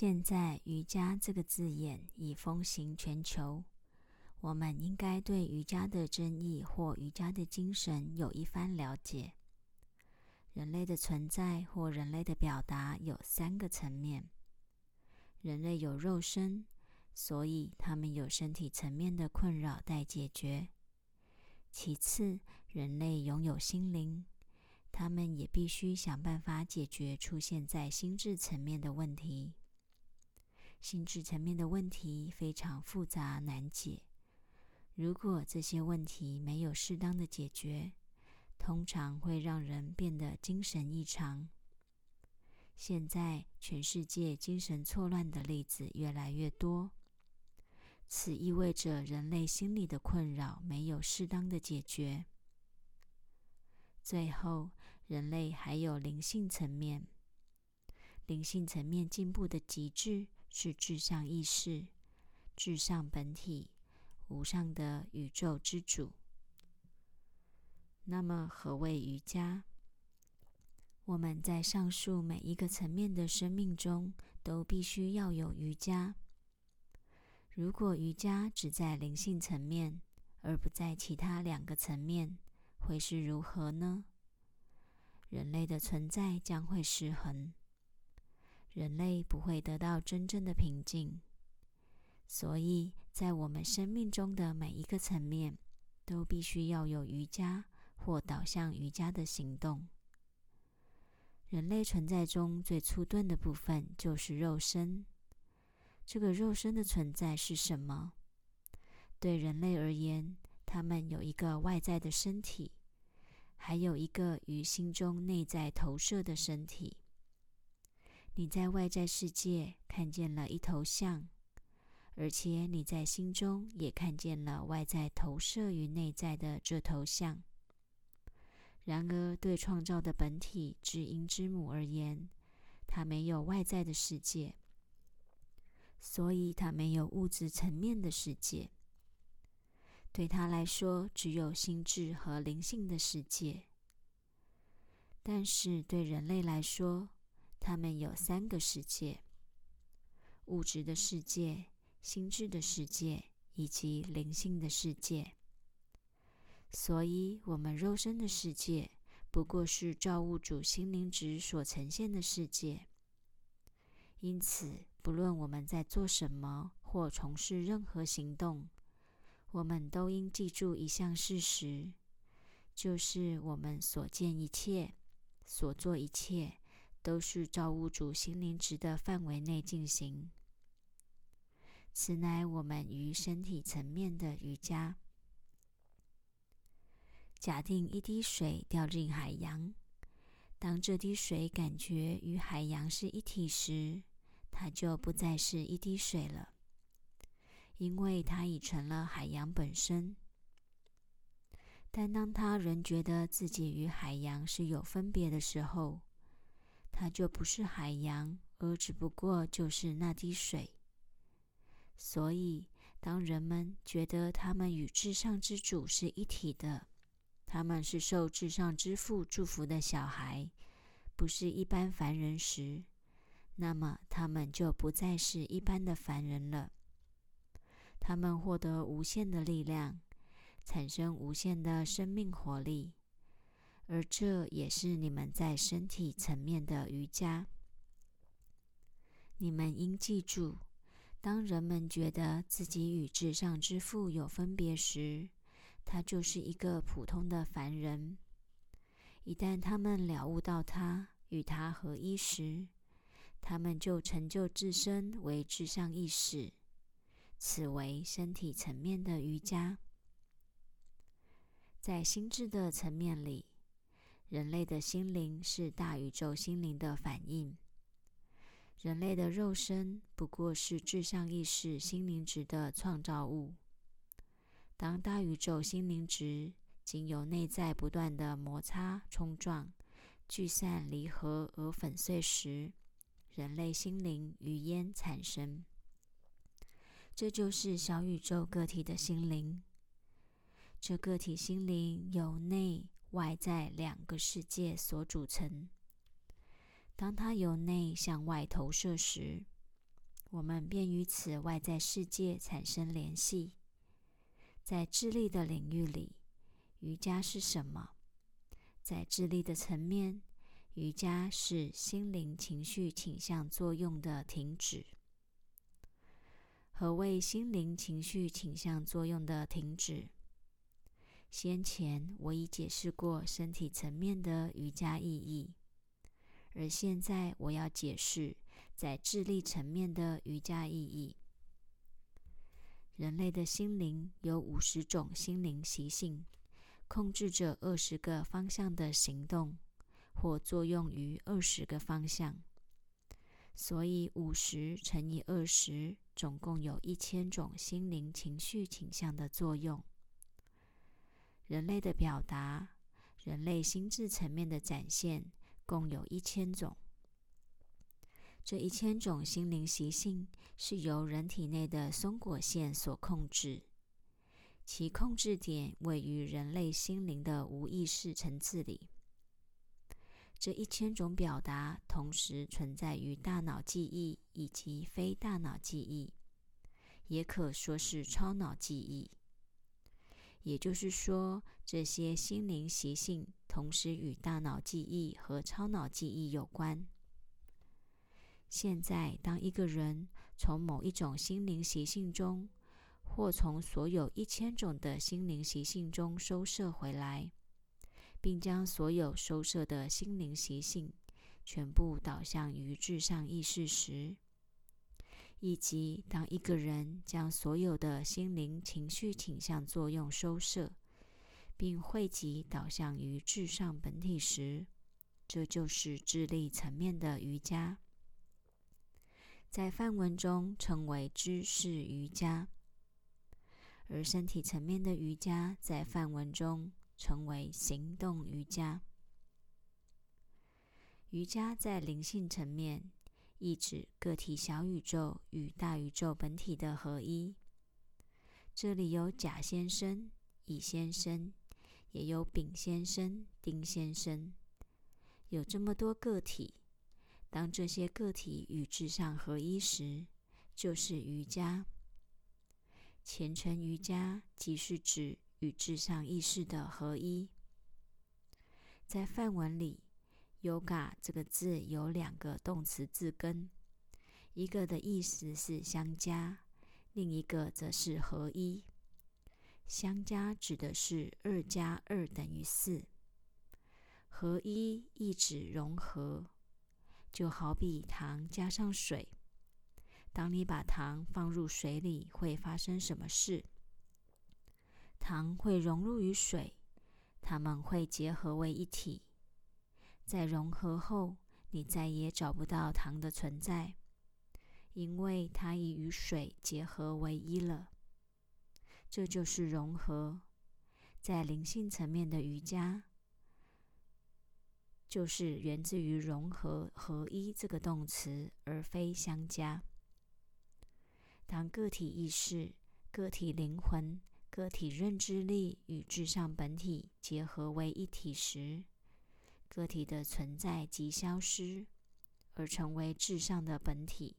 现在“瑜伽”这个字眼已风行全球，我们应该对瑜伽的真义或瑜伽的精神有一番了解。人类的存在或人类的表达有三个层面：人类有肉身，所以他们有身体层面的困扰待解决；其次，人类拥有心灵，他们也必须想办法解决出现在心智层面的问题。心智层面的问题非常复杂难解。如果这些问题没有适当的解决，通常会让人变得精神异常。现在，全世界精神错乱的例子越来越多，此意味着人类心理的困扰没有适当的解决。最后，人类还有灵性层面，灵性层面进步的极致。是至上意识、至上本体、无上的宇宙之主。那么，何谓瑜伽？我们在上述每一个层面的生命中，都必须要有瑜伽。如果瑜伽只在灵性层面，而不在其他两个层面，会是如何呢？人类的存在将会失衡。人类不会得到真正的平静，所以在我们生命中的每一个层面，都必须要有瑜伽或导向瑜伽的行动。人类存在中最粗钝的部分就是肉身。这个肉身的存在是什么？对人类而言，他们有一个外在的身体，还有一个于心中内在投射的身体。你在外在世界看见了一头象，而且你在心中也看见了外在投射于内在的这头象。然而，对创造的本体之音之母而言，它没有外在的世界，所以它没有物质层面的世界。对他来说，只有心智和灵性的世界。但是对人类来说，他们有三个世界：物质的世界、心智的世界以及灵性的世界。所以，我们肉身的世界不过是造物主心灵值所呈现的世界。因此，不论我们在做什么或从事任何行动，我们都应记住一项事实，就是我们所见一切、所做一切。都是造物主心灵值的范围内进行。此乃我们于身体层面的瑜伽。假定一滴水掉进海洋，当这滴水感觉与海洋是一体时，它就不再是一滴水了，因为它已成了海洋本身。但当它仍觉得自己与海洋是有分别的时候，它就不是海洋，而只不过就是那滴水。所以，当人们觉得他们与至上之主是一体的，他们是受至上之父祝福的小孩，不是一般凡人时，那么他们就不再是一般的凡人了。他们获得无限的力量，产生无限的生命活力。而这也是你们在身体层面的瑜伽。你们应记住，当人们觉得自己与至上之父有分别时，他就是一个普通的凡人；一旦他们了悟到他与他合一时，他们就成就自身为至上意识。此为身体层面的瑜伽。在心智的层面里。人类的心灵是大宇宙心灵的反应。人类的肉身不过是至上意识心灵值的创造物。当大宇宙心灵值经由内在不断的摩擦、冲撞、聚散、离合而粉碎时，人类心灵于烟产生。这就是小宇宙个体的心灵。这个体心灵由内。外在两个世界所组成。当它由内向外投射时，我们便与此外在世界产生联系。在智力的领域里，瑜伽是什么？在智力的层面，瑜伽是心灵情绪倾向作用的停止。何谓心灵情绪倾向作用的停止？先前我已解释过身体层面的瑜伽意义，而现在我要解释在智力层面的瑜伽意义。人类的心灵有五十种心灵习性，控制着二十个方向的行动，或作用于二十个方向。所以五十乘以二十，总共有一千种心灵情绪倾向的作用。人类的表达，人类心智层面的展现，共有一千种。这一千种心灵习性是由人体内的松果腺所控制，其控制点位于人类心灵的无意识层次里。这一千种表达同时存在于大脑记忆以及非大脑记忆，也可说是超脑记忆。也就是说，这些心灵习性同时与大脑记忆和超脑记忆有关。现在，当一个人从某一种心灵习性中，或从所有一千种的心灵习性中收摄回来，并将所有收摄的心灵习性全部导向于至上意识时，以及当一个人将所有的心灵情绪倾向作用收摄，并汇集导向于至上本体时，这就是智力层面的瑜伽。在梵文中称为知识瑜伽，而身体层面的瑜伽在梵文中称为行动瑜伽。瑜伽在灵性层面，意指个体小宇宙与大宇宙本体的合一。这里有甲先生、乙先生，也有丙先生、丁先生，有这么多个体。当这些个体与至上合一时，就是瑜伽。虔诚瑜伽即是指与至上意识的合一。在梵文里，yoga 这个字有两个动词字根，一个的意思是相加，另一个则是合一。相加指的是二加二等于四，合一意指融合。就好比糖加上水，当你把糖放入水里，会发生什么事？糖会融入于水，它们会结合为一体。在融合后，你再也找不到糖的存在，因为它已与水结合为一了。这就是融合，在灵性层面的瑜伽。就是源自于融合合一这个动词，而非相加。当个体意识、个体灵魂、个体认知力与至上本体结合为一体时，个体的存在即消失，而成为至上的本体。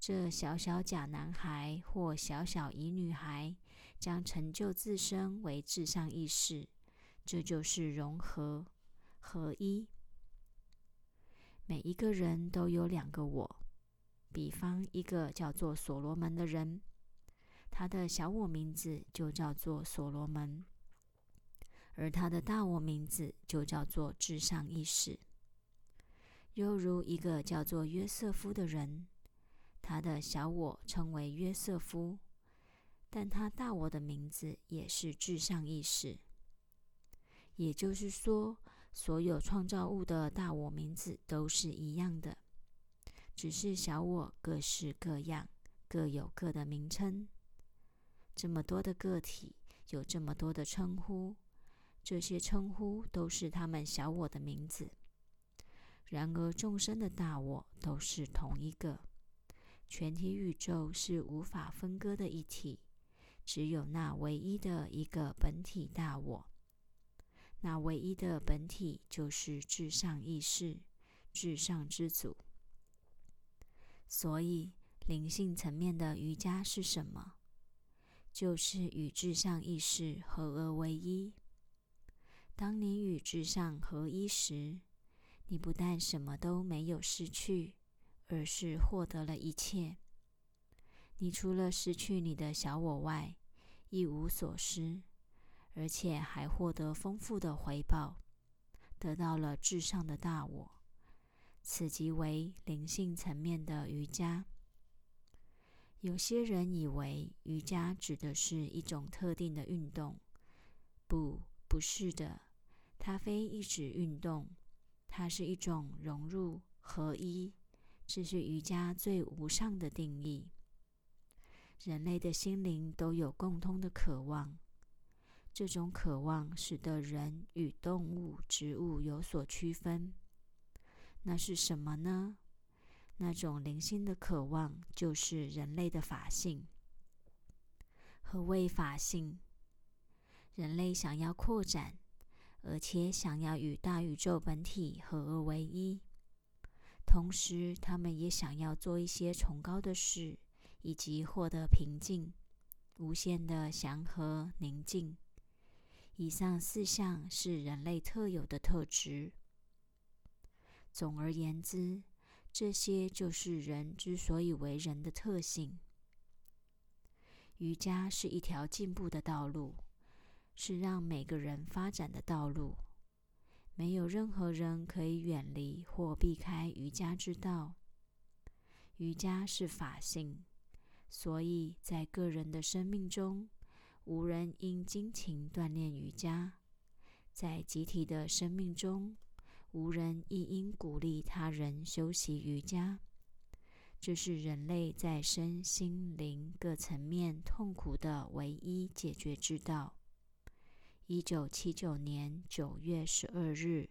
这小小假男孩或小小乙女孩将成就自身为至上意识，这就是融合。合一，每一个人都有两个我。比方，一个叫做所罗门的人，他的小我名字就叫做所罗门，而他的大我名字就叫做至上意识。又如一个叫做约瑟夫的人，他的小我称为约瑟夫，但他大我的名字也是至上意识。也就是说。所有创造物的大我名字都是一样的，只是小我各式各样，各有各的名称。这么多的个体有这么多的称呼，这些称呼都是他们小我的名字。然而，众生的大我都是同一个，全体宇宙是无法分割的一体，只有那唯一的一个本体大我。那唯一的本体就是至上意识、至上之祖。所以，灵性层面的瑜伽是什么？就是与至上意识合而为一。当你与至上合一时，你不但什么都没有失去，而是获得了一切。你除了失去你的小我外，一无所失，而且还获得丰富的回报，得到了至上的大我。此即为灵性层面的瑜伽。有些人以为瑜伽指的是一种特定的运动，不，不是的。它非一指运动，它是一种融入合一，这是瑜伽最无上的定义。人类的心灵都有共通的渴望，这种渴望使得人与动物、植物有所区分。那是什么呢？那种灵性的渴望，就是人类的法性。何谓法性？人类想要扩展，而且想要与大宇宙本体合而为一，同时他们也想要做一些崇高的事，以及获得平静、无限的祥和宁静。以上四项是人类特有的特质。总而言之。这些就是人之所以为人的特性。瑜伽是一条进步的道路，是让每个人发展的道路。没有任何人可以远离或避开瑜伽之道。瑜伽是法性，所以在个人的生命中，无人应精勤锻炼瑜伽；在集体的生命中，无人亦应鼓励他人修习瑜伽，这是人类在身心灵各层面痛苦的唯一解决之道。一九七九年九月十二日。